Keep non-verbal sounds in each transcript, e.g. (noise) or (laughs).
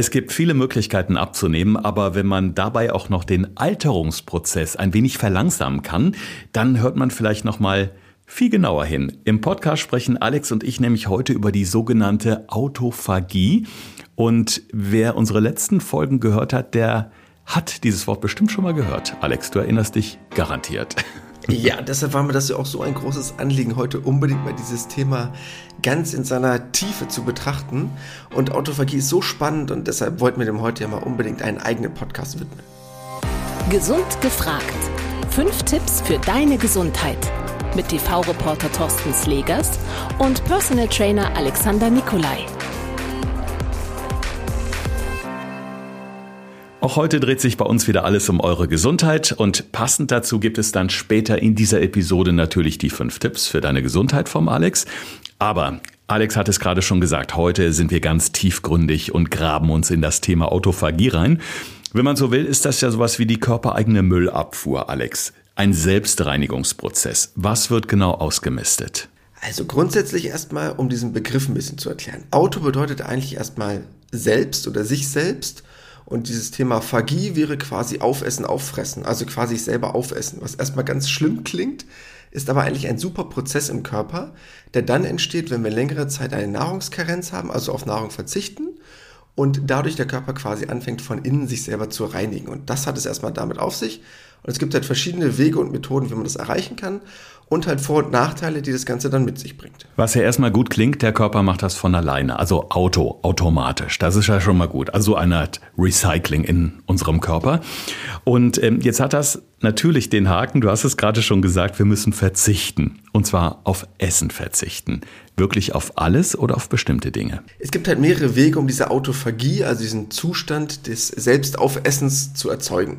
Es gibt viele Möglichkeiten abzunehmen, aber wenn man dabei auch noch den Alterungsprozess ein wenig verlangsamen kann, dann hört man vielleicht noch mal viel genauer hin. Im Podcast sprechen Alex und ich nämlich heute über die sogenannte Autophagie und wer unsere letzten Folgen gehört hat, der hat dieses Wort bestimmt schon mal gehört. Alex, du erinnerst dich garantiert. (laughs) Ja, deshalb war mir das ja auch so ein großes Anliegen, heute unbedingt mal dieses Thema ganz in seiner Tiefe zu betrachten. Und Autophagie ist so spannend und deshalb wollten wir dem heute ja mal unbedingt einen eigenen Podcast widmen. Gesund gefragt. Fünf Tipps für deine Gesundheit. Mit TV-Reporter Thorsten Slegers und Personal Trainer Alexander Nikolai. Auch heute dreht sich bei uns wieder alles um eure Gesundheit und passend dazu gibt es dann später in dieser Episode natürlich die fünf Tipps für deine Gesundheit vom Alex. Aber Alex hat es gerade schon gesagt, heute sind wir ganz tiefgründig und graben uns in das Thema Autophagie rein. Wenn man so will, ist das ja sowas wie die körpereigene Müllabfuhr, Alex. Ein Selbstreinigungsprozess. Was wird genau ausgemistet? Also grundsätzlich erstmal, um diesen Begriff ein bisschen zu erklären. Auto bedeutet eigentlich erstmal selbst oder sich selbst und dieses Thema Phagie wäre quasi aufessen, auffressen, also quasi selber aufessen, was erstmal ganz schlimm klingt, ist aber eigentlich ein super Prozess im Körper, der dann entsteht, wenn wir längere Zeit eine Nahrungskarenz haben, also auf Nahrung verzichten und dadurch der Körper quasi anfängt von innen sich selber zu reinigen. Und das hat es erstmal damit auf sich. Und es gibt halt verschiedene Wege und Methoden, wie man das erreichen kann und halt Vor- und Nachteile, die das Ganze dann mit sich bringt. Was ja erstmal gut klingt, der Körper macht das von alleine, also auto, automatisch. Das ist ja schon mal gut. Also eine Art Recycling in unserem Körper. Und ähm, jetzt hat das natürlich den Haken, du hast es gerade schon gesagt, wir müssen verzichten. Und zwar auf Essen verzichten. Wirklich auf alles oder auf bestimmte Dinge? Es gibt halt mehrere Wege, um diese Autophagie, also diesen Zustand des Selbstaufessens zu erzeugen.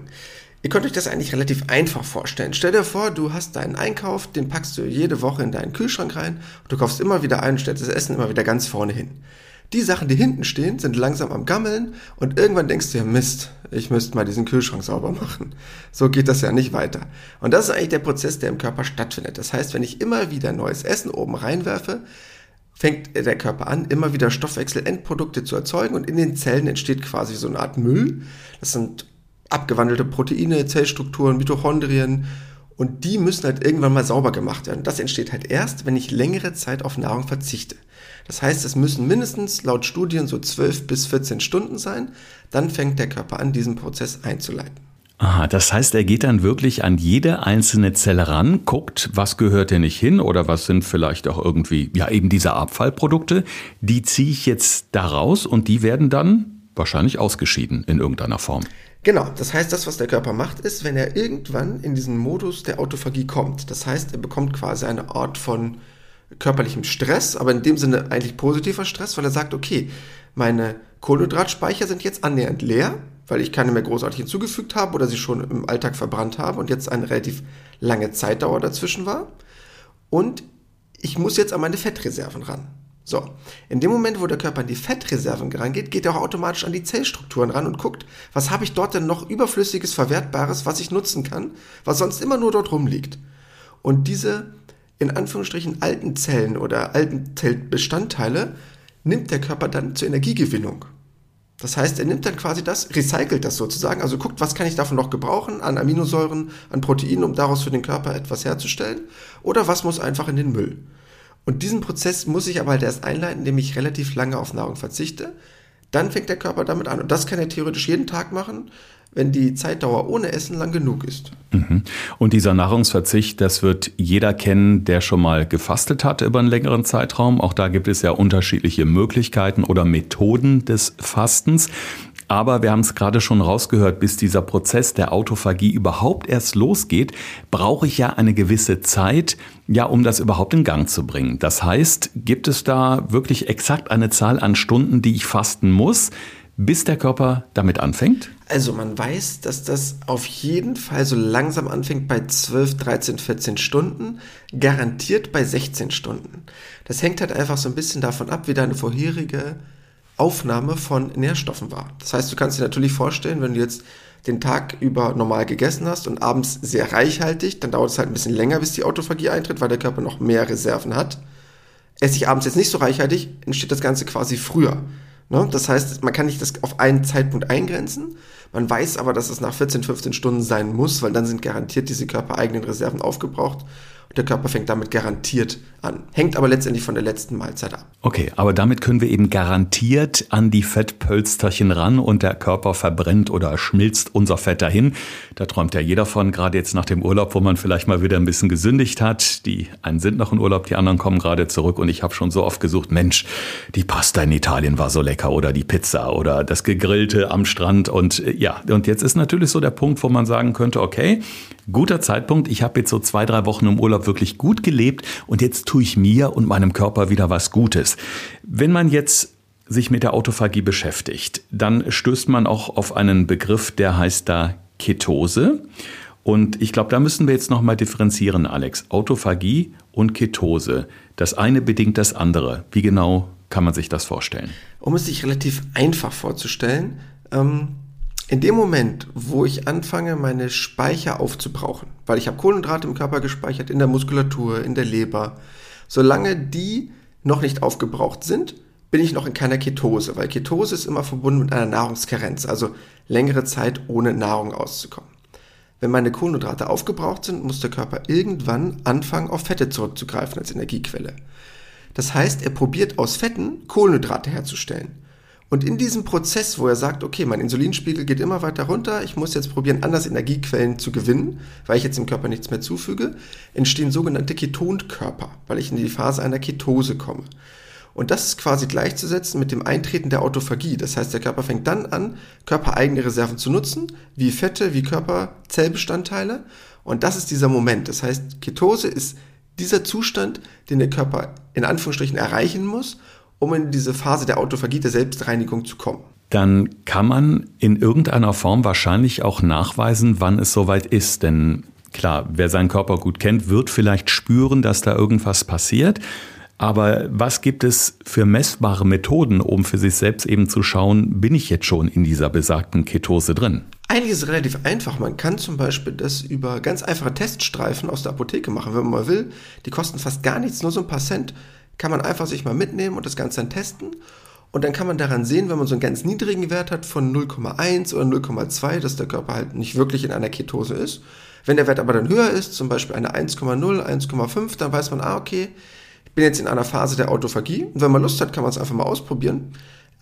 Ihr könnt euch das eigentlich relativ einfach vorstellen. Stell dir vor, du hast deinen Einkauf, den packst du jede Woche in deinen Kühlschrank rein und du kaufst immer wieder ein und stellst das Essen immer wieder ganz vorne hin. Die Sachen, die hinten stehen, sind langsam am Gammeln und irgendwann denkst du dir, Mist, ich müsste mal diesen Kühlschrank sauber machen. So geht das ja nicht weiter. Und das ist eigentlich der Prozess, der im Körper stattfindet. Das heißt, wenn ich immer wieder neues Essen oben reinwerfe, fängt der Körper an, immer wieder Stoffwechselendprodukte zu erzeugen und in den Zellen entsteht quasi so eine Art Müll. Das sind abgewandelte Proteine, Zellstrukturen, Mitochondrien und die müssen halt irgendwann mal sauber gemacht werden. Das entsteht halt erst, wenn ich längere Zeit auf Nahrung verzichte. Das heißt, es müssen mindestens laut Studien so 12 bis 14 Stunden sein, dann fängt der Körper an, diesen Prozess einzuleiten. Aha, das heißt, er geht dann wirklich an jede einzelne Zelle ran, guckt, was gehört denn nicht hin oder was sind vielleicht auch irgendwie, ja, eben diese Abfallprodukte. Die ziehe ich jetzt da raus und die werden dann wahrscheinlich ausgeschieden in irgendeiner Form. Genau, das heißt, das, was der Körper macht, ist, wenn er irgendwann in diesen Modus der Autophagie kommt. Das heißt, er bekommt quasi eine Art von körperlichem Stress, aber in dem Sinne eigentlich positiver Stress, weil er sagt, okay, meine Kohlenhydratspeicher sind jetzt annähernd leer, weil ich keine mehr großartig hinzugefügt habe oder sie schon im Alltag verbrannt habe und jetzt eine relativ lange Zeitdauer dazwischen war. Und ich muss jetzt an meine Fettreserven ran. So, in dem Moment, wo der Körper an die Fettreserven rangeht, geht er auch automatisch an die Zellstrukturen ran und guckt, was habe ich dort denn noch überflüssiges, verwertbares, was ich nutzen kann, was sonst immer nur dort rumliegt. Und diese in Anführungsstrichen alten Zellen oder alten Zellbestandteile nimmt der Körper dann zur Energiegewinnung. Das heißt, er nimmt dann quasi das, recycelt das sozusagen, also guckt, was kann ich davon noch gebrauchen an Aminosäuren, an Proteinen, um daraus für den Körper etwas herzustellen, oder was muss einfach in den Müll. Und diesen Prozess muss ich aber halt erst einleiten, indem ich relativ lange auf Nahrung verzichte. Dann fängt der Körper damit an. Und das kann er theoretisch jeden Tag machen, wenn die Zeitdauer ohne Essen lang genug ist. Mhm. Und dieser Nahrungsverzicht, das wird jeder kennen, der schon mal gefastet hat über einen längeren Zeitraum. Auch da gibt es ja unterschiedliche Möglichkeiten oder Methoden des Fastens. Aber wir haben es gerade schon rausgehört, bis dieser Prozess der Autophagie überhaupt erst losgeht, brauche ich ja eine gewisse Zeit, ja, um das überhaupt in Gang zu bringen. Das heißt, gibt es da wirklich exakt eine Zahl an Stunden, die ich fasten muss, bis der Körper damit anfängt? Also man weiß, dass das auf jeden Fall so langsam anfängt bei 12, 13, 14 Stunden, garantiert bei 16 Stunden. Das hängt halt einfach so ein bisschen davon ab, wie deine vorherige Aufnahme von Nährstoffen war. Das heißt, du kannst dir natürlich vorstellen, wenn du jetzt den Tag über normal gegessen hast und abends sehr reichhaltig, dann dauert es halt ein bisschen länger, bis die Autophagie eintritt, weil der Körper noch mehr Reserven hat. Esse ich abends jetzt nicht so reichhaltig, entsteht das Ganze quasi früher. Ne? Das heißt, man kann nicht das auf einen Zeitpunkt eingrenzen. Man weiß aber, dass es nach 14, 15 Stunden sein muss, weil dann sind garantiert diese körpereigenen Reserven aufgebraucht der Körper fängt damit garantiert an. Hängt aber letztendlich von der letzten Mahlzeit ab. Okay, aber damit können wir eben garantiert an die Fettpölsterchen ran und der Körper verbrennt oder schmilzt unser Fett dahin. Da träumt ja jeder von, gerade jetzt nach dem Urlaub, wo man vielleicht mal wieder ein bisschen gesündigt hat. Die einen sind noch im Urlaub, die anderen kommen gerade zurück und ich habe schon so oft gesucht, Mensch, die Pasta in Italien war so lecker oder die Pizza oder das Gegrillte am Strand und äh, ja, und jetzt ist natürlich so der Punkt, wo man sagen könnte, okay, guter Zeitpunkt, ich habe jetzt so zwei, drei Wochen im Urlaub wirklich gut gelebt und jetzt tue ich mir und meinem Körper wieder was Gutes. Wenn man jetzt sich mit der Autophagie beschäftigt, dann stößt man auch auf einen Begriff, der heißt da Ketose. Und ich glaube, da müssen wir jetzt nochmal differenzieren, Alex. Autophagie und Ketose. Das eine bedingt das andere. Wie genau kann man sich das vorstellen? Um es sich relativ einfach vorzustellen, ähm, in dem Moment, wo ich anfange, meine Speicher aufzubrauchen, weil ich habe Kohlenhydrate im Körper gespeichert, in der Muskulatur, in der Leber, solange die noch nicht aufgebraucht sind, bin ich noch in keiner Ketose, weil Ketose ist immer verbunden mit einer Nahrungskarenz, also längere Zeit ohne Nahrung auszukommen. Wenn meine Kohlenhydrate aufgebraucht sind, muss der Körper irgendwann anfangen, auf Fette zurückzugreifen als Energiequelle. Das heißt, er probiert aus Fetten Kohlenhydrate herzustellen. Und in diesem Prozess, wo er sagt, okay, mein Insulinspiegel geht immer weiter runter, ich muss jetzt probieren, anders Energiequellen zu gewinnen, weil ich jetzt dem Körper nichts mehr zufüge, entstehen sogenannte Ketonkörper, weil ich in die Phase einer Ketose komme. Und das ist quasi gleichzusetzen mit dem Eintreten der Autophagie. Das heißt, der Körper fängt dann an, körpereigene Reserven zu nutzen, wie Fette, wie Körperzellbestandteile. Und das ist dieser Moment. Das heißt, Ketose ist dieser Zustand, den der Körper in Anführungsstrichen erreichen muss, um in diese Phase der Autophagie, der Selbstreinigung zu kommen. Dann kann man in irgendeiner Form wahrscheinlich auch nachweisen, wann es soweit ist. Denn klar, wer seinen Körper gut kennt, wird vielleicht spüren, dass da irgendwas passiert. Aber was gibt es für messbare Methoden, um für sich selbst eben zu schauen, bin ich jetzt schon in dieser besagten Ketose drin? Eigentlich ist es relativ einfach. Man kann zum Beispiel das über ganz einfache Teststreifen aus der Apotheke machen, wenn man mal will. Die kosten fast gar nichts, nur so ein paar Cent kann man einfach sich mal mitnehmen und das Ganze dann testen. Und dann kann man daran sehen, wenn man so einen ganz niedrigen Wert hat von 0,1 oder 0,2, dass der Körper halt nicht wirklich in einer Ketose ist. Wenn der Wert aber dann höher ist, zum Beispiel eine 1,0, 1,5, dann weiß man, ah, okay, ich bin jetzt in einer Phase der Autophagie. Und wenn man Lust hat, kann man es einfach mal ausprobieren.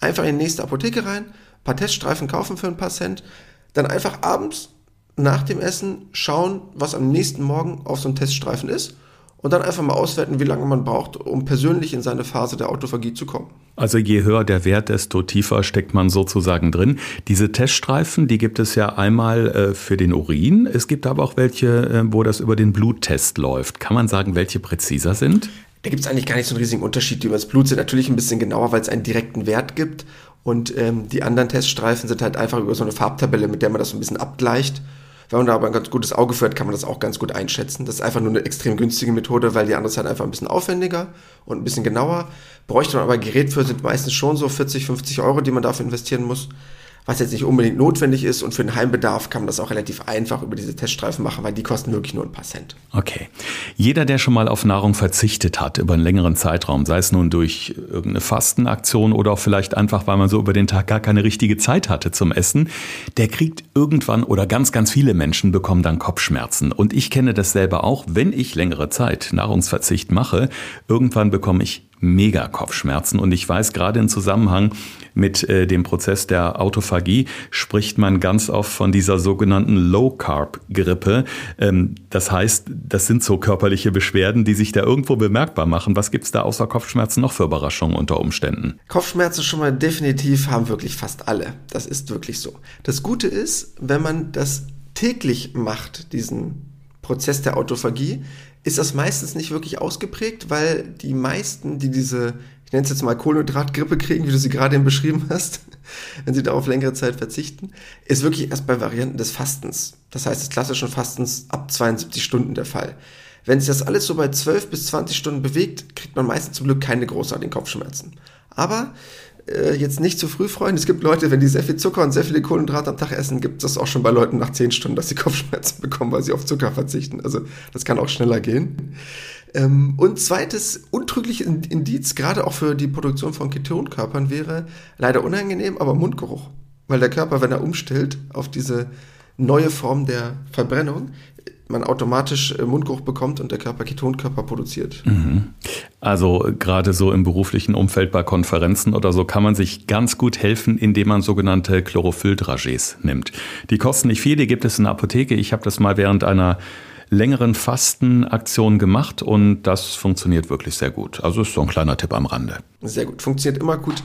Einfach in die nächste Apotheke rein, ein paar Teststreifen kaufen für ein paar Cent, dann einfach abends nach dem Essen schauen, was am nächsten Morgen auf so einem Teststreifen ist und dann einfach mal auswerten, wie lange man braucht, um persönlich in seine Phase der Autophagie zu kommen. Also je höher der Wert, desto tiefer steckt man sozusagen drin. Diese Teststreifen, die gibt es ja einmal äh, für den Urin. Es gibt aber auch welche, äh, wo das über den Bluttest läuft. Kann man sagen, welche präziser sind? Da gibt es eigentlich gar nicht so einen riesigen Unterschied. Die über das Blut sind natürlich ein bisschen genauer, weil es einen direkten Wert gibt. Und ähm, die anderen Teststreifen sind halt einfach über so eine Farbtabelle, mit der man das so ein bisschen abgleicht. Wenn man da aber ein ganz gutes Auge führt, kann man das auch ganz gut einschätzen. Das ist einfach nur eine extrem günstige Methode, weil die andere ist halt einfach ein bisschen aufwendiger und ein bisschen genauer. Bräuchte man aber Gerät für, sind meistens schon so 40, 50 Euro, die man dafür investieren muss was jetzt nicht unbedingt notwendig ist. Und für den Heimbedarf kann man das auch relativ einfach über diese Teststreifen machen, weil die kosten wirklich nur ein paar Cent. Okay. Jeder, der schon mal auf Nahrung verzichtet hat über einen längeren Zeitraum, sei es nun durch irgendeine Fastenaktion oder auch vielleicht einfach, weil man so über den Tag gar keine richtige Zeit hatte zum Essen, der kriegt irgendwann oder ganz, ganz viele Menschen bekommen dann Kopfschmerzen. Und ich kenne das selber auch, wenn ich längere Zeit Nahrungsverzicht mache, irgendwann bekomme ich mega Kopfschmerzen. Und ich weiß, gerade im Zusammenhang mit äh, dem Prozess der Autophagie spricht man ganz oft von dieser sogenannten Low-Carb-Grippe. Ähm, das heißt, das sind so körperliche Beschwerden, die sich da irgendwo bemerkbar machen. Was gibt's da außer Kopfschmerzen noch für Überraschungen unter Umständen? Kopfschmerzen schon mal definitiv haben wirklich fast alle. Das ist wirklich so. Das Gute ist, wenn man das täglich macht, diesen Prozess der Autophagie, ist das meistens nicht wirklich ausgeprägt, weil die meisten, die diese, ich nenne es jetzt mal Kohlenhydratgrippe kriegen, wie du sie gerade eben beschrieben hast, (laughs) wenn sie da auf längere Zeit verzichten, ist wirklich erst bei Varianten des Fastens. Das heißt des klassischen Fastens ab 72 Stunden der Fall. Wenn sich das alles so bei 12 bis 20 Stunden bewegt, kriegt man meistens zum Glück keine großartigen Kopfschmerzen. Aber äh, jetzt nicht zu früh freuen. Es gibt Leute, wenn die sehr viel Zucker und sehr viele Kohlenhydrate am Tag essen, gibt es auch schon bei Leuten nach 10 Stunden, dass sie (laughs) Kopfschmerzen bekommen, weil sie auf Zucker verzichten. Also das kann auch schneller gehen. Ähm, und zweites untrügliches Indiz, gerade auch für die Produktion von Ketonkörpern, wäre leider unangenehm, aber Mundgeruch. Weil der Körper, wenn er umstellt auf diese neue Form der Verbrennung, man automatisch äh, Mundgeruch bekommt und der Körper Ketonkörper produziert. Mhm. Also gerade so im beruflichen Umfeld bei Konferenzen oder so kann man sich ganz gut helfen, indem man sogenannte Chlorophylldragés nimmt. Die kosten nicht viel, die gibt es in der Apotheke. Ich habe das mal während einer längeren Fastenaktion gemacht und das funktioniert wirklich sehr gut. Also ist so ein kleiner Tipp am Rande. Sehr gut, funktioniert immer gut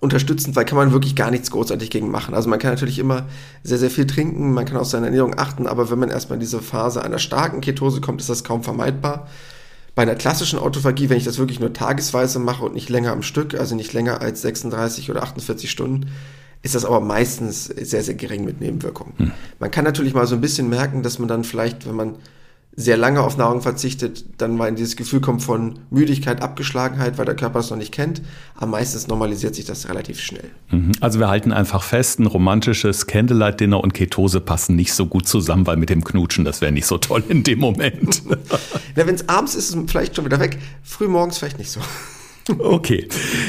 unterstützend, weil kann man wirklich gar nichts großartig gegen machen. Also man kann natürlich immer sehr, sehr viel trinken, man kann auf seine Ernährung achten, aber wenn man erstmal in diese Phase einer starken Ketose kommt, ist das kaum vermeidbar. Bei einer klassischen Autophagie, wenn ich das wirklich nur tagesweise mache und nicht länger am Stück, also nicht länger als 36 oder 48 Stunden, ist das aber meistens sehr, sehr gering mit Nebenwirkungen. Hm. Man kann natürlich mal so ein bisschen merken, dass man dann vielleicht, wenn man sehr lange auf Nahrung verzichtet, dann mal in dieses Gefühl kommt von Müdigkeit, Abgeschlagenheit, weil der Körper es noch nicht kennt. Aber meistens normalisiert sich das relativ schnell. Mhm. Also wir halten einfach fest, ein romantisches Candlelight-Dinner und Ketose passen nicht so gut zusammen, weil mit dem Knutschen, das wäre nicht so toll in dem Moment. (laughs) wenn es abends ist, ist es vielleicht schon wieder weg. Früh morgens vielleicht nicht so. Okay,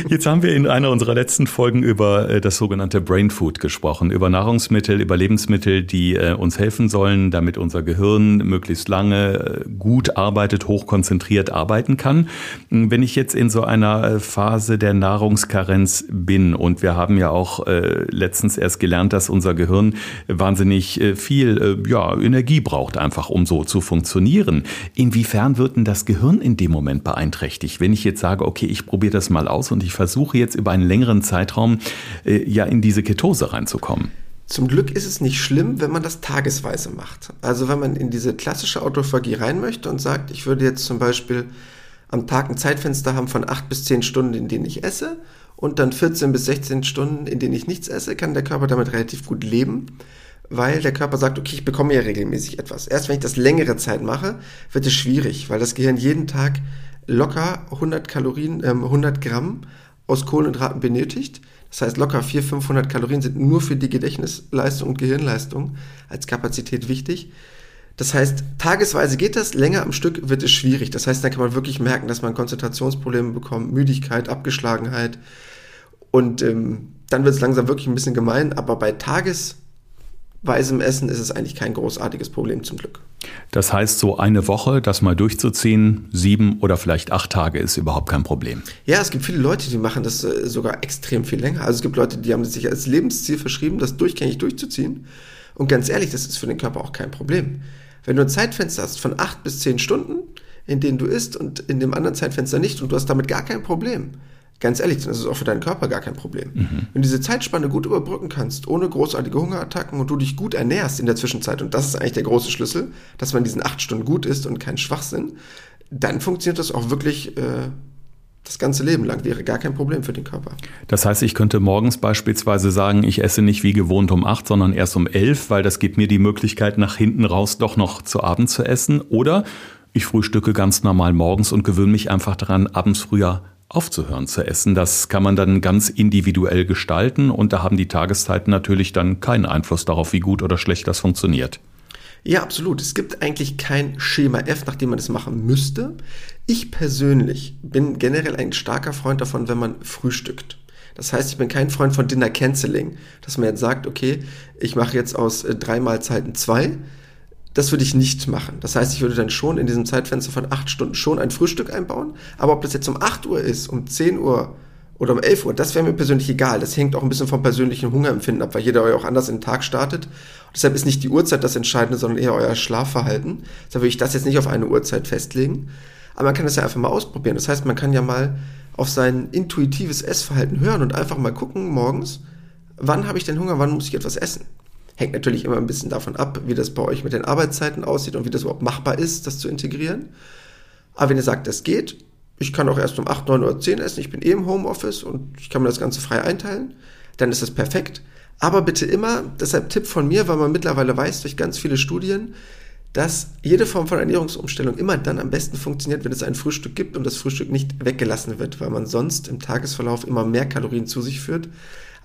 jetzt haben wir in einer unserer letzten Folgen über äh, das sogenannte Brain Food gesprochen, über Nahrungsmittel, über Lebensmittel, die äh, uns helfen sollen, damit unser Gehirn möglichst lange äh, gut arbeitet, hochkonzentriert arbeiten kann. Hm, wenn ich jetzt in so einer Phase der Nahrungskarenz bin und wir haben ja auch letztens erst gelernt, dass unser Gehirn wahnsinnig viel ja, Energie braucht, einfach um so zu funktionieren. Inwiefern wird denn das Gehirn in dem Moment beeinträchtigt? Wenn ich jetzt sage, okay, ich probiere das mal aus und ich versuche jetzt über einen längeren Zeitraum äh, ja in diese Ketose reinzukommen. Zum Glück ist es nicht schlimm, wenn man das tagesweise macht. Also wenn man in diese klassische Autophagie rein möchte und sagt, ich würde jetzt zum Beispiel am Tag ein Zeitfenster haben von 8 bis 10 Stunden, in denen ich esse und dann 14 bis 16 Stunden, in denen ich nichts esse, kann der Körper damit relativ gut leben, weil der Körper sagt, okay, ich bekomme ja regelmäßig etwas. Erst wenn ich das längere Zeit mache, wird es schwierig, weil das Gehirn jeden Tag locker 100 Kalorien, ähm, 100 Gramm aus Kohlenhydraten benötigt. Das heißt, locker 400, 500 Kalorien sind nur für die Gedächtnisleistung und Gehirnleistung als Kapazität wichtig. Das heißt, tagesweise geht das, länger am Stück wird es schwierig. Das heißt, dann kann man wirklich merken, dass man Konzentrationsprobleme bekommt, Müdigkeit, Abgeschlagenheit. Und ähm, dann wird es langsam wirklich ein bisschen gemein. Aber bei Tages weißem Essen ist es eigentlich kein großartiges Problem zum Glück. Das heißt, so eine Woche, das mal durchzuziehen, sieben oder vielleicht acht Tage ist überhaupt kein Problem. Ja, es gibt viele Leute, die machen das äh, sogar extrem viel länger. Also es gibt Leute, die haben sich als Lebensziel verschrieben, das durchgängig durchzuziehen. Und ganz ehrlich, das ist für den Körper auch kein Problem. Wenn du ein Zeitfenster hast von acht bis zehn Stunden, in denen du isst und in dem anderen Zeitfenster nicht und du hast damit gar kein Problem, ganz ehrlich, dann ist es auch für deinen Körper gar kein Problem. Mhm. Wenn du diese Zeitspanne gut überbrücken kannst, ohne großartige Hungerattacken und du dich gut ernährst in der Zwischenzeit, und das ist eigentlich der große Schlüssel, dass man diesen acht Stunden gut ist und kein Schwachsinn, dann funktioniert das auch wirklich äh, das ganze Leben lang, wäre gar kein Problem für den Körper. Das heißt, ich könnte morgens beispielsweise sagen, ich esse nicht wie gewohnt um acht, sondern erst um elf, weil das gibt mir die Möglichkeit, nach hinten raus doch noch zu Abend zu essen. Oder ich frühstücke ganz normal morgens und gewöhne mich einfach daran, abends früher aufzuhören zu essen. Das kann man dann ganz individuell gestalten und da haben die Tageszeiten natürlich dann keinen Einfluss darauf, wie gut oder schlecht das funktioniert. Ja, absolut. Es gibt eigentlich kein Schema F, nach dem man es machen müsste. Ich persönlich bin generell ein starker Freund davon, wenn man frühstückt. Das heißt, ich bin kein Freund von Dinner Canceling, dass man jetzt sagt, okay, ich mache jetzt aus äh, drei Mahlzeiten zwei, das würde ich nicht machen. Das heißt, ich würde dann schon in diesem Zeitfenster von acht Stunden schon ein Frühstück einbauen. Aber ob das jetzt um 8 Uhr ist, um 10 Uhr oder um 11 Uhr, das wäre mir persönlich egal. Das hängt auch ein bisschen vom persönlichen Hungerempfinden ab, weil jeder euch auch anders in den Tag startet. Und deshalb ist nicht die Uhrzeit das Entscheidende, sondern eher euer Schlafverhalten. Deshalb würde ich das jetzt nicht auf eine Uhrzeit festlegen. Aber man kann das ja einfach mal ausprobieren. Das heißt, man kann ja mal auf sein intuitives Essverhalten hören und einfach mal gucken morgens, wann habe ich denn Hunger, wann muss ich etwas essen. Hängt natürlich immer ein bisschen davon ab, wie das bei euch mit den Arbeitszeiten aussieht und wie das überhaupt machbar ist, das zu integrieren. Aber wenn ihr sagt, das geht, ich kann auch erst um 8, 9 oder 10 essen, ich bin eh im Homeoffice und ich kann mir das Ganze frei einteilen, dann ist das perfekt. Aber bitte immer, deshalb Tipp von mir, weil man mittlerweile weiß durch ganz viele Studien, dass jede Form von Ernährungsumstellung immer dann am besten funktioniert, wenn es ein Frühstück gibt und das Frühstück nicht weggelassen wird, weil man sonst im Tagesverlauf immer mehr Kalorien zu sich führt,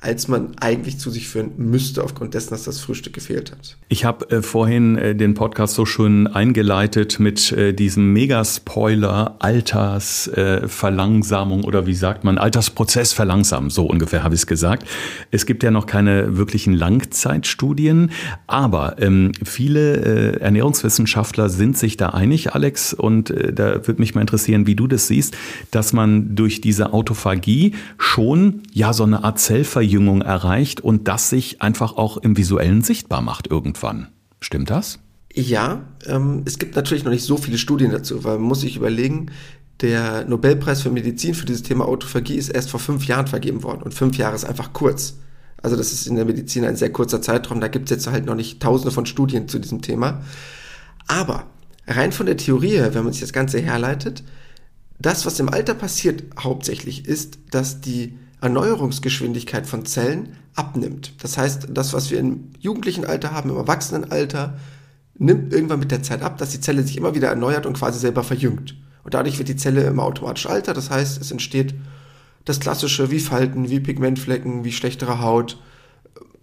als man eigentlich zu sich führen müsste, aufgrund dessen, dass das Frühstück gefehlt hat. Ich habe äh, vorhin äh, den Podcast so schön eingeleitet mit äh, diesem Megaspoiler Altersverlangsamung äh, oder wie sagt man, Altersprozess verlangsamen, so ungefähr habe ich es gesagt. Es gibt ja noch keine wirklichen Langzeitstudien, aber ähm, viele äh, Ernährungswissenschaftler sind sich da einig, Alex, und äh, da würde mich mal interessieren, wie du das siehst, dass man durch diese Autophagie schon ja so eine Art Zellverjüngung erreicht und das sich einfach auch im visuellen sichtbar macht irgendwann. Stimmt das? Ja, ähm, es gibt natürlich noch nicht so viele Studien dazu, weil man muss sich überlegen, der Nobelpreis für Medizin für dieses Thema Autophagie ist erst vor fünf Jahren vergeben worden und fünf Jahre ist einfach kurz. Also das ist in der Medizin ein sehr kurzer Zeitraum, da gibt es jetzt halt noch nicht tausende von Studien zu diesem Thema. Aber rein von der Theorie, wenn man sich das Ganze herleitet, das, was im Alter passiert hauptsächlich, ist, dass die Erneuerungsgeschwindigkeit von Zellen abnimmt. Das heißt, das, was wir im jugendlichen Alter haben, im Erwachsenenalter, nimmt irgendwann mit der Zeit ab, dass die Zelle sich immer wieder erneuert und quasi selber verjüngt. Und dadurch wird die Zelle immer automatisch alter. Das heißt, es entsteht das Klassische wie Falten, wie Pigmentflecken, wie schlechtere Haut.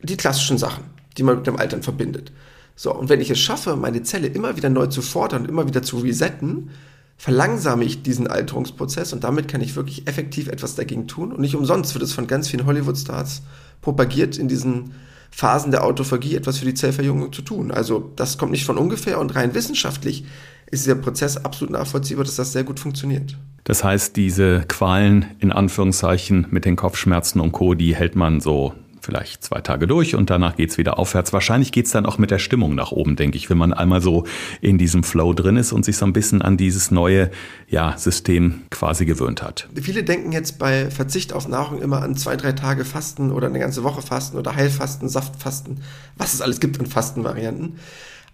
Die klassischen Sachen, die man mit dem Altern verbindet. So, und wenn ich es schaffe, meine Zelle immer wieder neu zu fordern immer wieder zu resetten, verlangsame ich diesen Alterungsprozess und damit kann ich wirklich effektiv etwas dagegen tun. Und nicht umsonst wird es von ganz vielen Hollywood-Stars propagiert, in diesen Phasen der Autophagie etwas für die Zellverjüngung zu tun. Also das kommt nicht von ungefähr und rein wissenschaftlich ist dieser Prozess absolut nachvollziehbar, dass das sehr gut funktioniert. Das heißt, diese Qualen in Anführungszeichen mit den Kopfschmerzen und Co., die hält man so vielleicht zwei Tage durch und danach geht's wieder aufwärts. Wahrscheinlich geht's dann auch mit der Stimmung nach oben, denke ich, wenn man einmal so in diesem Flow drin ist und sich so ein bisschen an dieses neue ja, System quasi gewöhnt hat. Viele denken jetzt bei Verzicht auf Nahrung immer an zwei, drei Tage Fasten oder eine ganze Woche Fasten oder Heilfasten, Saftfasten, was es alles gibt an Fastenvarianten.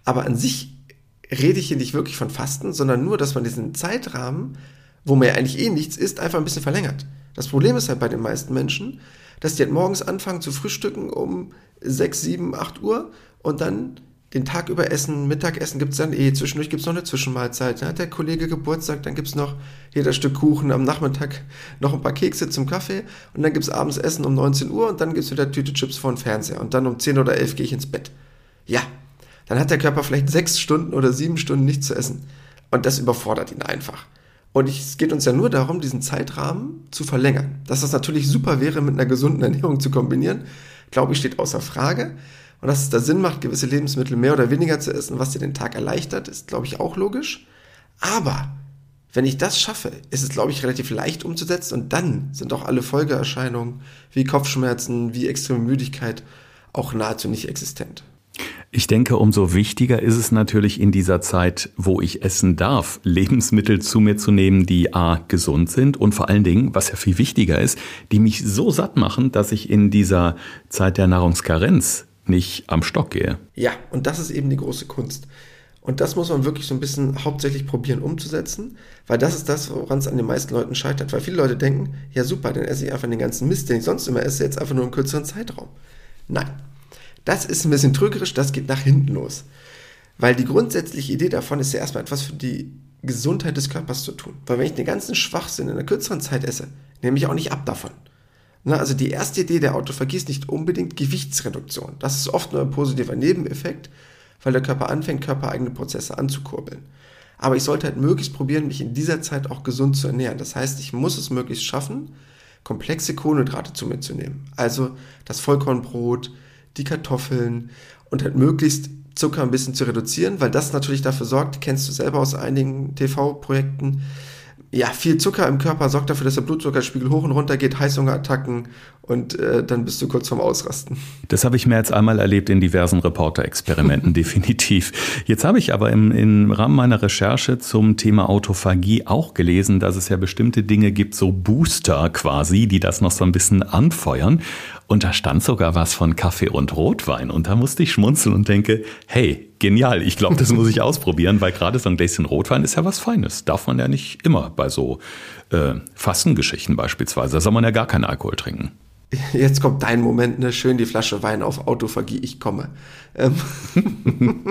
Aber an sich rede ich hier nicht wirklich von Fasten, sondern nur, dass man diesen Zeitrahmen, wo man ja eigentlich eh nichts isst, einfach ein bisschen verlängert. Das Problem ist halt bei den meisten Menschen, dass die halt morgens anfangen zu frühstücken um 6, 7, 8 Uhr und dann den Tag über essen, Mittagessen gibt es dann eh, zwischendurch gibt es noch eine Zwischenmahlzeit. Dann hat der Kollege Geburtstag, dann gibt es noch jeder Stück Kuchen, am Nachmittag noch ein paar Kekse zum Kaffee und dann gibt es abends Essen um 19 Uhr und dann gibt es wieder Tüte Chips vor dem Fernseher und dann um 10 oder 11 gehe ich ins Bett. Ja, dann hat der Körper vielleicht sechs Stunden oder sieben Stunden nichts zu essen und das überfordert ihn einfach. Und es geht uns ja nur darum, diesen Zeitrahmen zu verlängern. Dass das natürlich super wäre, mit einer gesunden Ernährung zu kombinieren, glaube ich, steht außer Frage. Und dass es da Sinn macht, gewisse Lebensmittel mehr oder weniger zu essen, was dir den Tag erleichtert, ist, glaube ich, auch logisch. Aber wenn ich das schaffe, ist es, glaube ich, relativ leicht umzusetzen und dann sind auch alle Folgeerscheinungen wie Kopfschmerzen, wie extreme Müdigkeit auch nahezu nicht existent. Ich denke, umso wichtiger ist es natürlich in dieser Zeit, wo ich essen darf, (laughs) Lebensmittel zu mir zu nehmen, die a gesund sind und vor allen Dingen, was ja viel wichtiger ist, die mich so satt machen, dass ich in dieser Zeit der Nahrungskarenz nicht am Stock gehe. Ja, und das ist eben die große Kunst. Und das muss man wirklich so ein bisschen hauptsächlich probieren umzusetzen, weil das ist das, woran es an den meisten Leuten scheitert. Weil viele Leute denken, ja super, dann esse ich einfach den ganzen Mist, den ich sonst immer esse, jetzt einfach nur einen kürzeren Zeitraum. Nein, das ist ein bisschen trügerisch, das geht nach hinten los. Weil die grundsätzliche Idee davon ist ja erstmal etwas für die Gesundheit des Körpers zu tun. Weil wenn ich den ganzen Schwachsinn in einer kürzeren Zeit esse, nehme ich auch nicht ab davon. Na, also die erste Idee der Autophagie ist nicht unbedingt Gewichtsreduktion. Das ist oft nur ein positiver Nebeneffekt, weil der Körper anfängt, körpereigene Prozesse anzukurbeln. Aber ich sollte halt möglichst probieren, mich in dieser Zeit auch gesund zu ernähren. Das heißt, ich muss es möglichst schaffen, komplexe Kohlenhydrate zu mir zu nehmen. Also das Vollkornbrot, die Kartoffeln und halt möglichst Zucker ein bisschen zu reduzieren, weil das natürlich dafür sorgt, kennst du selber aus einigen TV-Projekten, ja, viel Zucker im Körper sorgt dafür, dass der Blutzuckerspiegel hoch und runter geht, Heißhungerattacken und äh, dann bist du kurz vorm Ausrasten. Das habe ich mehr als einmal erlebt in diversen Reporter-Experimenten, (laughs) definitiv. Jetzt habe ich aber im, im Rahmen meiner Recherche zum Thema Autophagie auch gelesen, dass es ja bestimmte Dinge gibt, so Booster quasi, die das noch so ein bisschen anfeuern. Und da stand sogar was von Kaffee und Rotwein. Und da musste ich schmunzeln und denke, hey, genial, ich glaube, das muss ich (laughs) ausprobieren, weil gerade so ein Gläschen Rotwein ist ja was Feines. Darf man ja nicht immer bei so äh, Fastengeschichten beispielsweise. Da soll man ja gar keinen Alkohol trinken. Jetzt kommt dein Moment, ne? Schön die Flasche Wein auf Autophagie, ich komme. Ähm (laughs)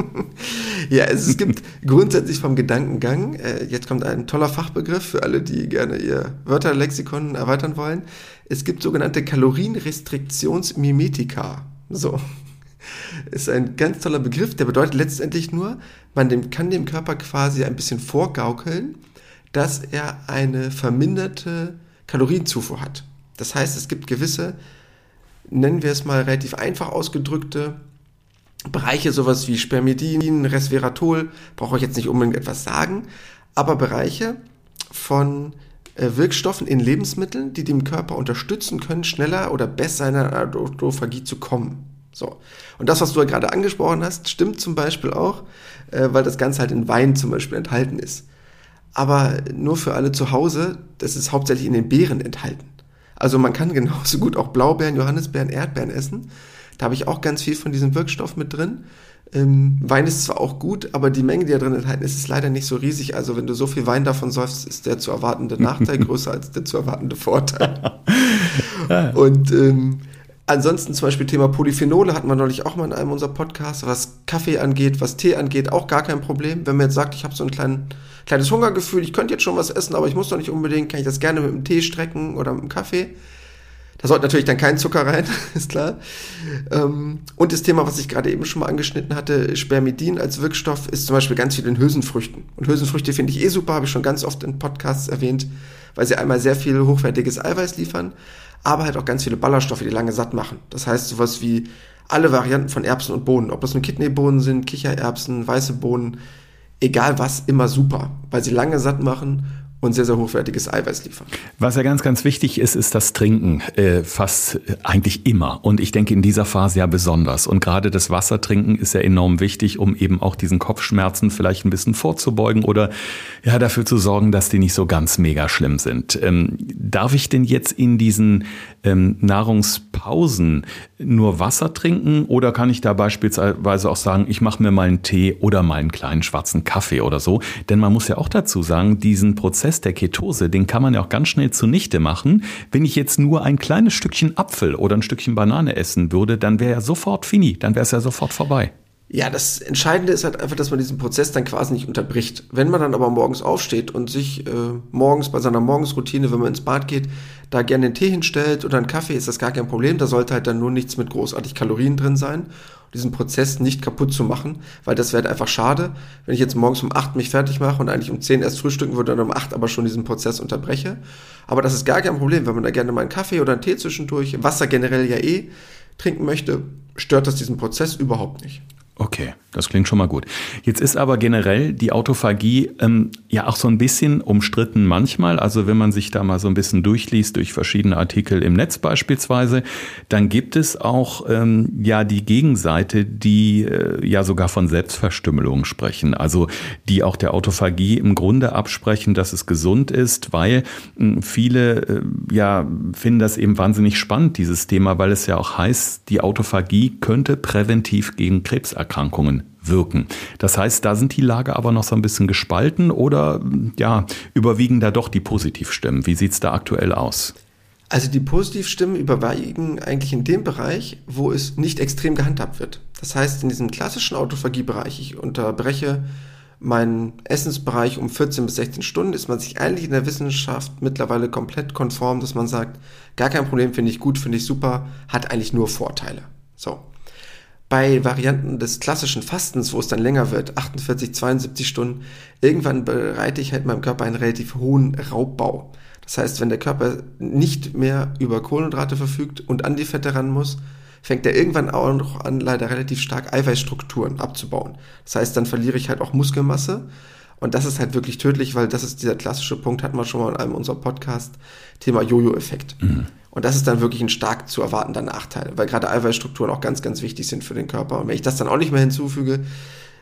ja, es, es, gibt grundsätzlich vom Gedankengang, äh, jetzt kommt ein toller Fachbegriff für alle, die gerne ihr Wörterlexikon erweitern wollen. Es gibt sogenannte Kalorienrestriktionsmimetika. So. Ist ein ganz toller Begriff, der bedeutet letztendlich nur, man dem, kann dem Körper quasi ein bisschen vorgaukeln, dass er eine verminderte Kalorienzufuhr hat. Das heißt, es gibt gewisse, nennen wir es mal relativ einfach ausgedrückte, Bereiche, sowas wie Spermidin, Resveratrol, brauche ich jetzt nicht unbedingt etwas sagen, aber Bereiche von äh, Wirkstoffen in Lebensmitteln, die dem Körper unterstützen können, schneller oder besser in eine Autophagie zu kommen. So. Und das, was du ja gerade angesprochen hast, stimmt zum Beispiel auch, äh, weil das Ganze halt in Wein zum Beispiel enthalten ist. Aber nur für alle zu Hause, das ist hauptsächlich in den Beeren enthalten. Also man kann genauso gut auch Blaubeeren, Johannisbeeren, Erdbeeren essen. Da habe ich auch ganz viel von diesem Wirkstoff mit drin. Ähm, Wein ist zwar auch gut, aber die Menge, die da drin enthalten ist, ist leider nicht so riesig. Also wenn du so viel Wein davon säufst, ist der zu erwartende Nachteil (laughs) größer als der zu erwartende Vorteil. (laughs) Und ähm, ansonsten zum Beispiel Thema Polyphenole hatten wir neulich auch mal in einem unserer Podcasts. Was Kaffee angeht, was Tee angeht, auch gar kein Problem. Wenn man jetzt sagt, ich habe so einen kleinen kleines Hungergefühl, ich könnte jetzt schon was essen, aber ich muss doch nicht unbedingt, kann ich das gerne mit dem Tee strecken oder mit dem Kaffee. Da sollte natürlich dann kein Zucker rein, (laughs) ist klar. Ähm, und das Thema, was ich gerade eben schon mal angeschnitten hatte, Spermidin als Wirkstoff, ist zum Beispiel ganz viel in Hülsenfrüchten. Und Hülsenfrüchte finde ich eh super, habe ich schon ganz oft in Podcasts erwähnt, weil sie einmal sehr viel hochwertiges Eiweiß liefern, aber halt auch ganz viele Ballaststoffe, die lange satt machen. Das heißt sowas wie alle Varianten von Erbsen und Bohnen, ob das nun Kidneybohnen sind, Kichererbsen, weiße Bohnen, egal was, immer super, weil sie lange satt machen und sehr, sehr hochwertiges Eiweiß liefern. Was ja ganz, ganz wichtig ist, ist das Trinken. Äh, fast äh, eigentlich immer. Und ich denke in dieser Phase ja besonders. Und gerade das Wassertrinken ist ja enorm wichtig, um eben auch diesen Kopfschmerzen vielleicht ein bisschen vorzubeugen oder ja dafür zu sorgen, dass die nicht so ganz mega schlimm sind. Ähm, darf ich denn jetzt in diesen ähm, Nahrungspausen nur Wasser trinken oder kann ich da beispielsweise auch sagen, ich mache mir mal einen Tee oder mal einen kleinen schwarzen Kaffee oder so? Denn man muss ja auch dazu sagen, diesen Prozess der Ketose, den kann man ja auch ganz schnell zunichte machen. Wenn ich jetzt nur ein kleines Stückchen Apfel oder ein Stückchen Banane essen würde, dann wäre ja sofort fini, dann wäre es ja sofort vorbei. Ja, das Entscheidende ist halt einfach, dass man diesen Prozess dann quasi nicht unterbricht. Wenn man dann aber morgens aufsteht und sich äh, morgens bei seiner Morgensroutine, wenn man ins Bad geht, da gerne einen Tee hinstellt oder einen Kaffee, ist das gar kein Problem. Da sollte halt dann nur nichts mit großartig Kalorien drin sein. Diesen Prozess nicht kaputt zu machen, weil das wäre halt einfach schade, wenn ich jetzt morgens um acht mich fertig mache und eigentlich um zehn erst frühstücken würde und um acht aber schon diesen Prozess unterbreche. Aber das ist gar kein Problem, wenn man da gerne mal einen Kaffee oder einen Tee zwischendurch, Wasser generell ja eh trinken möchte, stört das diesen Prozess überhaupt nicht. Okay, das klingt schon mal gut. Jetzt ist aber generell die Autophagie ähm, ja auch so ein bisschen umstritten manchmal. Also wenn man sich da mal so ein bisschen durchliest durch verschiedene Artikel im Netz beispielsweise, dann gibt es auch ähm, ja die Gegenseite, die äh, ja sogar von Selbstverstümmelung sprechen. Also die auch der Autophagie im Grunde absprechen, dass es gesund ist, weil äh, viele äh, ja finden das eben wahnsinnig spannend, dieses Thema, weil es ja auch heißt, die Autophagie könnte präventiv gegen Krebs Erkrankungen wirken. Das heißt, da sind die Lager aber noch so ein bisschen gespalten oder ja, überwiegen da doch die Positivstimmen? Wie sieht es da aktuell aus? Also die Positivstimmen überwiegen eigentlich in dem Bereich, wo es nicht extrem gehandhabt wird. Das heißt, in diesem klassischen Autophagie-Bereich, ich unterbreche meinen Essensbereich um 14 bis 16 Stunden, ist man sich eigentlich in der Wissenschaft mittlerweile komplett konform, dass man sagt, gar kein Problem, finde ich gut, finde ich super, hat eigentlich nur Vorteile. So. Bei Varianten des klassischen Fastens, wo es dann länger wird, 48, 72 Stunden, irgendwann bereite ich halt meinem Körper einen relativ hohen Raubbau. Das heißt, wenn der Körper nicht mehr über Kohlenhydrate verfügt und an die Fette ran muss, fängt er irgendwann auch noch an, leider relativ stark Eiweißstrukturen abzubauen. Das heißt, dann verliere ich halt auch Muskelmasse. Und das ist halt wirklich tödlich, weil das ist dieser klassische Punkt, hatten wir schon mal in einem unserer Podcast, Thema Jojo-Effekt. Mhm. Und das ist dann wirklich ein stark zu erwartender Nachteil, weil gerade Eiweißstrukturen auch ganz, ganz wichtig sind für den Körper. Und wenn ich das dann auch nicht mehr hinzufüge,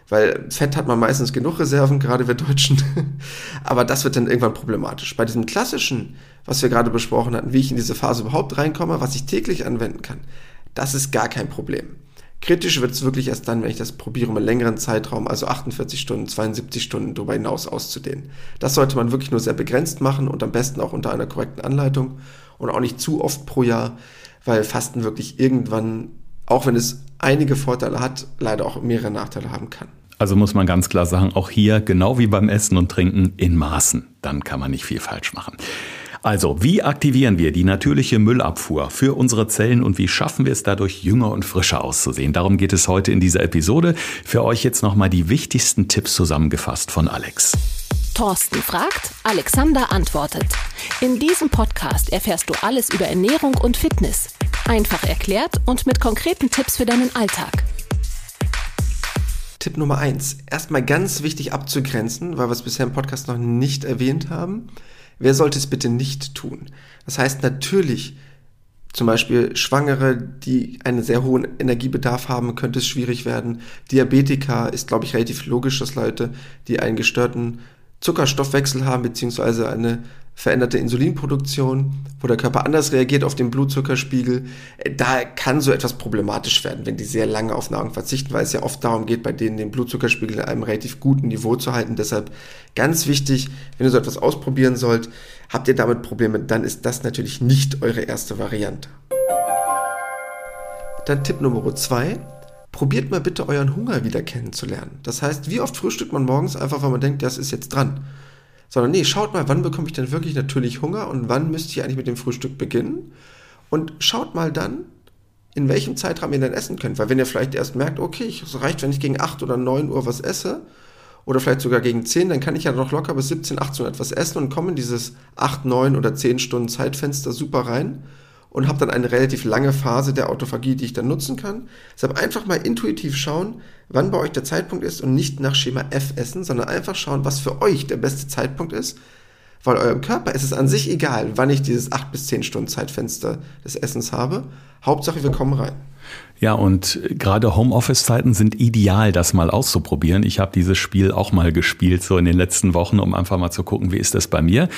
weil Fett hat man meistens genug Reserven, gerade wir Deutschen, (laughs) aber das wird dann irgendwann problematisch. Bei diesem klassischen, was wir gerade besprochen hatten, wie ich in diese Phase überhaupt reinkomme, was ich täglich anwenden kann, das ist gar kein Problem. Kritisch wird es wirklich erst dann, wenn ich das probiere, um einen längeren Zeitraum, also 48 Stunden, 72 Stunden darüber hinaus auszudehnen. Das sollte man wirklich nur sehr begrenzt machen und am besten auch unter einer korrekten Anleitung und auch nicht zu oft pro Jahr, weil Fasten wirklich irgendwann, auch wenn es einige Vorteile hat, leider auch mehrere Nachteile haben kann. Also muss man ganz klar sagen, auch hier, genau wie beim Essen und Trinken, in Maßen. Dann kann man nicht viel falsch machen. Also, wie aktivieren wir die natürliche Müllabfuhr für unsere Zellen und wie schaffen wir es dadurch, jünger und frischer auszusehen? Darum geht es heute in dieser Episode. Für euch jetzt nochmal die wichtigsten Tipps zusammengefasst von Alex. Thorsten fragt, Alexander antwortet. In diesem Podcast erfährst du alles über Ernährung und Fitness. Einfach erklärt und mit konkreten Tipps für deinen Alltag. Tipp Nummer eins: Erstmal ganz wichtig abzugrenzen, weil wir es bisher im Podcast noch nicht erwähnt haben. Wer sollte es bitte nicht tun? Das heißt natürlich, zum Beispiel Schwangere, die einen sehr hohen Energiebedarf haben, könnte es schwierig werden. Diabetiker ist, glaube ich, relativ logisch, dass Leute, die einen gestörten Zuckerstoffwechsel haben, beziehungsweise eine veränderte Insulinproduktion, wo der Körper anders reagiert auf den Blutzuckerspiegel, äh, da kann so etwas problematisch werden, wenn die sehr lange auf Nahrung verzichten, weil es ja oft darum geht, bei denen den Blutzuckerspiegel in einem relativ guten Niveau zu halten. Deshalb ganz wichtig, wenn ihr so etwas ausprobieren sollt, habt ihr damit Probleme, dann ist das natürlich nicht eure erste Variante. Dann Tipp Nummer zwei probiert mal bitte euren Hunger wieder kennenzulernen. Das heißt, wie oft frühstückt man morgens einfach, weil man denkt, das ist jetzt dran. Sondern nee, schaut mal, wann bekomme ich denn wirklich natürlich Hunger und wann müsste ich eigentlich mit dem Frühstück beginnen. Und schaut mal dann, in welchem Zeitraum ihr dann essen könnt. Weil wenn ihr vielleicht erst merkt, okay, es reicht, wenn ich gegen 8 oder 9 Uhr was esse, oder vielleicht sogar gegen 10, dann kann ich ja noch locker bis 17, 18 Uhr etwas essen und komme in dieses 8, 9 oder 10 Stunden Zeitfenster super rein und habe dann eine relativ lange Phase der Autophagie, die ich dann nutzen kann. Deshalb einfach mal intuitiv schauen, wann bei euch der Zeitpunkt ist und nicht nach Schema F essen, sondern einfach schauen, was für euch der beste Zeitpunkt ist. Weil eurem Körper ist es an sich egal, wann ich dieses 8 bis 10 Stunden Zeitfenster des Essens habe. Hauptsache, wir kommen rein. Ja, und gerade Homeoffice-Zeiten sind ideal, das mal auszuprobieren. Ich habe dieses Spiel auch mal gespielt, so in den letzten Wochen, um einfach mal zu gucken, wie ist das bei mir.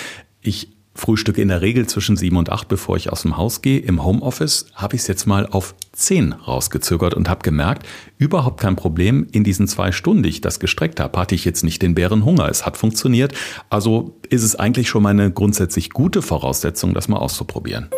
Ich frühstücke in der Regel zwischen sieben und acht, bevor ich aus dem Haus gehe. Im Homeoffice habe ich es jetzt mal auf zehn rausgezögert und habe gemerkt, überhaupt kein Problem. In diesen zwei Stunden, die ich das gestreckt habe, hatte ich jetzt nicht den Bärenhunger. Es hat funktioniert. Also ist es eigentlich schon mal eine grundsätzlich gute Voraussetzung, das mal auszuprobieren.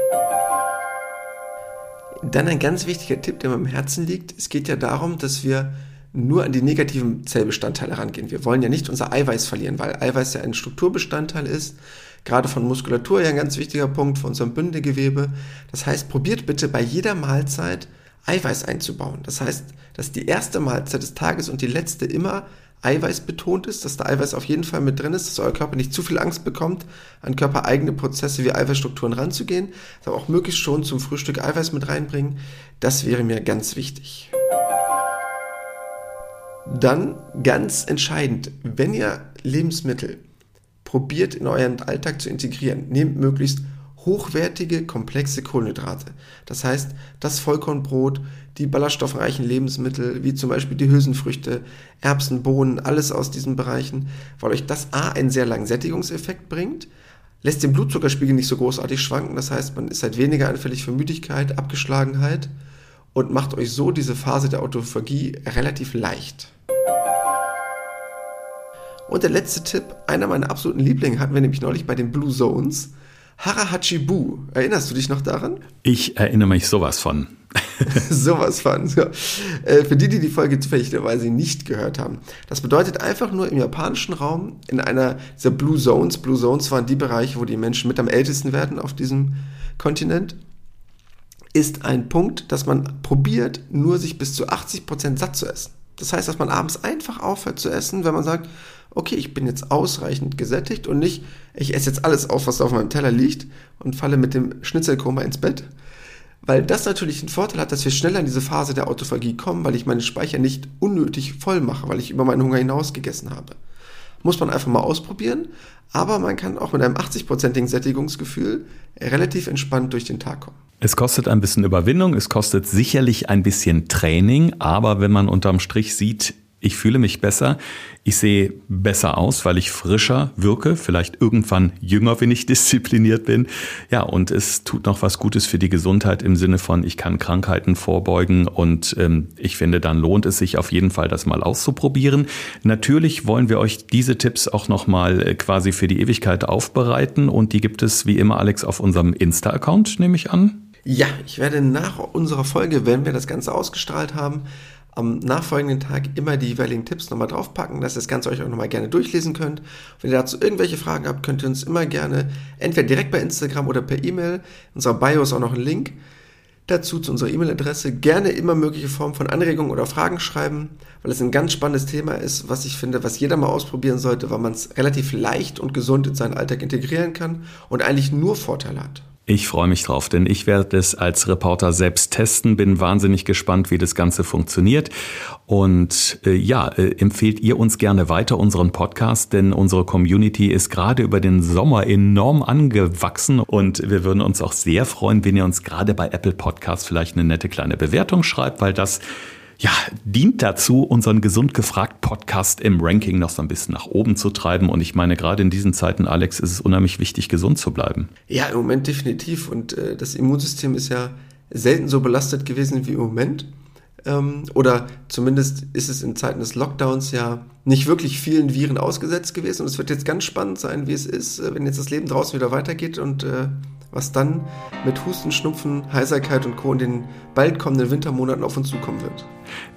Dann ein ganz wichtiger Tipp, der mir am Herzen liegt. Es geht ja darum, dass wir nur an die negativen Zellbestandteile rangehen. Wir wollen ja nicht unser Eiweiß verlieren, weil Eiweiß ja ein Strukturbestandteil ist gerade von Muskulatur ja ein ganz wichtiger Punkt für unser Bindegewebe. Das heißt, probiert bitte bei jeder Mahlzeit Eiweiß einzubauen. Das heißt, dass die erste Mahlzeit des Tages und die letzte immer Eiweiß betont ist, dass da Eiweiß auf jeden Fall mit drin ist, dass euer Körper nicht zu viel Angst bekommt, an körpereigene Prozesse wie Eiweißstrukturen ranzugehen, aber auch möglichst schon zum Frühstück Eiweiß mit reinbringen. Das wäre mir ganz wichtig. Dann ganz entscheidend, wenn ihr Lebensmittel probiert in euren Alltag zu integrieren. Nehmt möglichst hochwertige, komplexe Kohlenhydrate. Das heißt, das Vollkornbrot, die ballaststoffreichen Lebensmittel, wie zum Beispiel die Hülsenfrüchte, Erbsen, Bohnen, alles aus diesen Bereichen, weil euch das A einen sehr langen Sättigungseffekt bringt, lässt den Blutzuckerspiegel nicht so großartig schwanken, das heißt, man ist halt weniger anfällig für Müdigkeit, Abgeschlagenheit und macht euch so diese Phase der Autophagie relativ leicht. Und der letzte Tipp, einer meiner absoluten Lieblinge hatten wir nämlich neulich bei den Blue Zones. Harahachibu. Erinnerst du dich noch daran? Ich erinnere mich sowas von. (laughs) sowas von. Ja. Äh, für die, die die Folge zufälligerweise nicht gehört haben. Das bedeutet einfach nur im japanischen Raum, in einer dieser Blue Zones. Blue Zones waren die Bereiche, wo die Menschen mit am ältesten werden auf diesem Kontinent. Ist ein Punkt, dass man probiert, nur sich bis zu 80% satt zu essen. Das heißt, dass man abends einfach aufhört zu essen, wenn man sagt, okay, ich bin jetzt ausreichend gesättigt und nicht, ich esse jetzt alles auf, was auf meinem Teller liegt und falle mit dem Schnitzelkoma ins Bett. Weil das natürlich den Vorteil hat, dass wir schneller in diese Phase der Autophagie kommen, weil ich meine Speicher nicht unnötig voll mache, weil ich über meinen Hunger hinaus gegessen habe. Muss man einfach mal ausprobieren, aber man kann auch mit einem 80-prozentigen Sättigungsgefühl relativ entspannt durch den Tag kommen. Es kostet ein bisschen Überwindung, es kostet sicherlich ein bisschen Training, aber wenn man unterm Strich sieht, ich fühle mich besser, ich sehe besser aus, weil ich frischer wirke, vielleicht irgendwann jünger, wenn ich (laughs) diszipliniert bin. Ja, und es tut noch was Gutes für die Gesundheit im Sinne von, ich kann Krankheiten vorbeugen und ähm, ich finde, dann lohnt es sich auf jeden Fall, das mal auszuprobieren. Natürlich wollen wir euch diese Tipps auch nochmal äh, quasi für die Ewigkeit aufbereiten und die gibt es wie immer, Alex, auf unserem Insta-Account, nehme ich an. Ja, ich werde nach unserer Folge, wenn wir das Ganze ausgestrahlt haben, am nachfolgenden Tag immer die jeweiligen Tipps nochmal draufpacken, dass ihr das Ganze euch auch nochmal gerne durchlesen könnt. Wenn ihr dazu irgendwelche Fragen habt, könnt ihr uns immer gerne entweder direkt bei Instagram oder per E-Mail, in unserer Bio ist auch noch ein Link dazu zu unserer E-Mail-Adresse, gerne immer mögliche Formen von Anregungen oder Fragen schreiben, weil es ein ganz spannendes Thema ist, was ich finde, was jeder mal ausprobieren sollte, weil man es relativ leicht und gesund in seinen Alltag integrieren kann und eigentlich nur Vorteile hat. Ich freue mich drauf, denn ich werde es als Reporter selbst testen, bin wahnsinnig gespannt, wie das Ganze funktioniert. Und äh, ja, äh, empfehlt ihr uns gerne weiter unseren Podcast, denn unsere Community ist gerade über den Sommer enorm angewachsen und wir würden uns auch sehr freuen, wenn ihr uns gerade bei Apple Podcasts vielleicht eine nette kleine Bewertung schreibt, weil das ja, dient dazu, unseren gesund gefragt Podcast im Ranking noch so ein bisschen nach oben zu treiben. Und ich meine, gerade in diesen Zeiten, Alex, ist es unheimlich wichtig, gesund zu bleiben. Ja, im Moment definitiv. Und äh, das Immunsystem ist ja selten so belastet gewesen wie im Moment. Ähm, oder zumindest ist es in Zeiten des Lockdowns ja nicht wirklich vielen Viren ausgesetzt gewesen. Und es wird jetzt ganz spannend sein, wie es ist, äh, wenn jetzt das Leben draußen wieder weitergeht und äh, was dann mit Husten, Schnupfen, Heiserkeit und Co. in den bald kommenden Wintermonaten auf uns zukommen wird.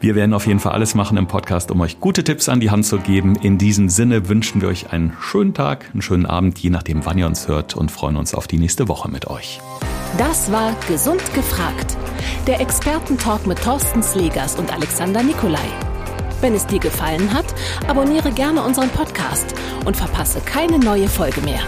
Wir werden auf jeden Fall alles machen im Podcast, um euch gute Tipps an die Hand zu geben. In diesem Sinne wünschen wir euch einen schönen Tag, einen schönen Abend, je nachdem, wann ihr uns hört und freuen uns auf die nächste Woche mit euch. Das war Gesund gefragt. Der Expertentalk mit Thorsten Slegers und Alexander Nikolai. Wenn es dir gefallen hat, abonniere gerne unseren Podcast und verpasse keine neue Folge mehr.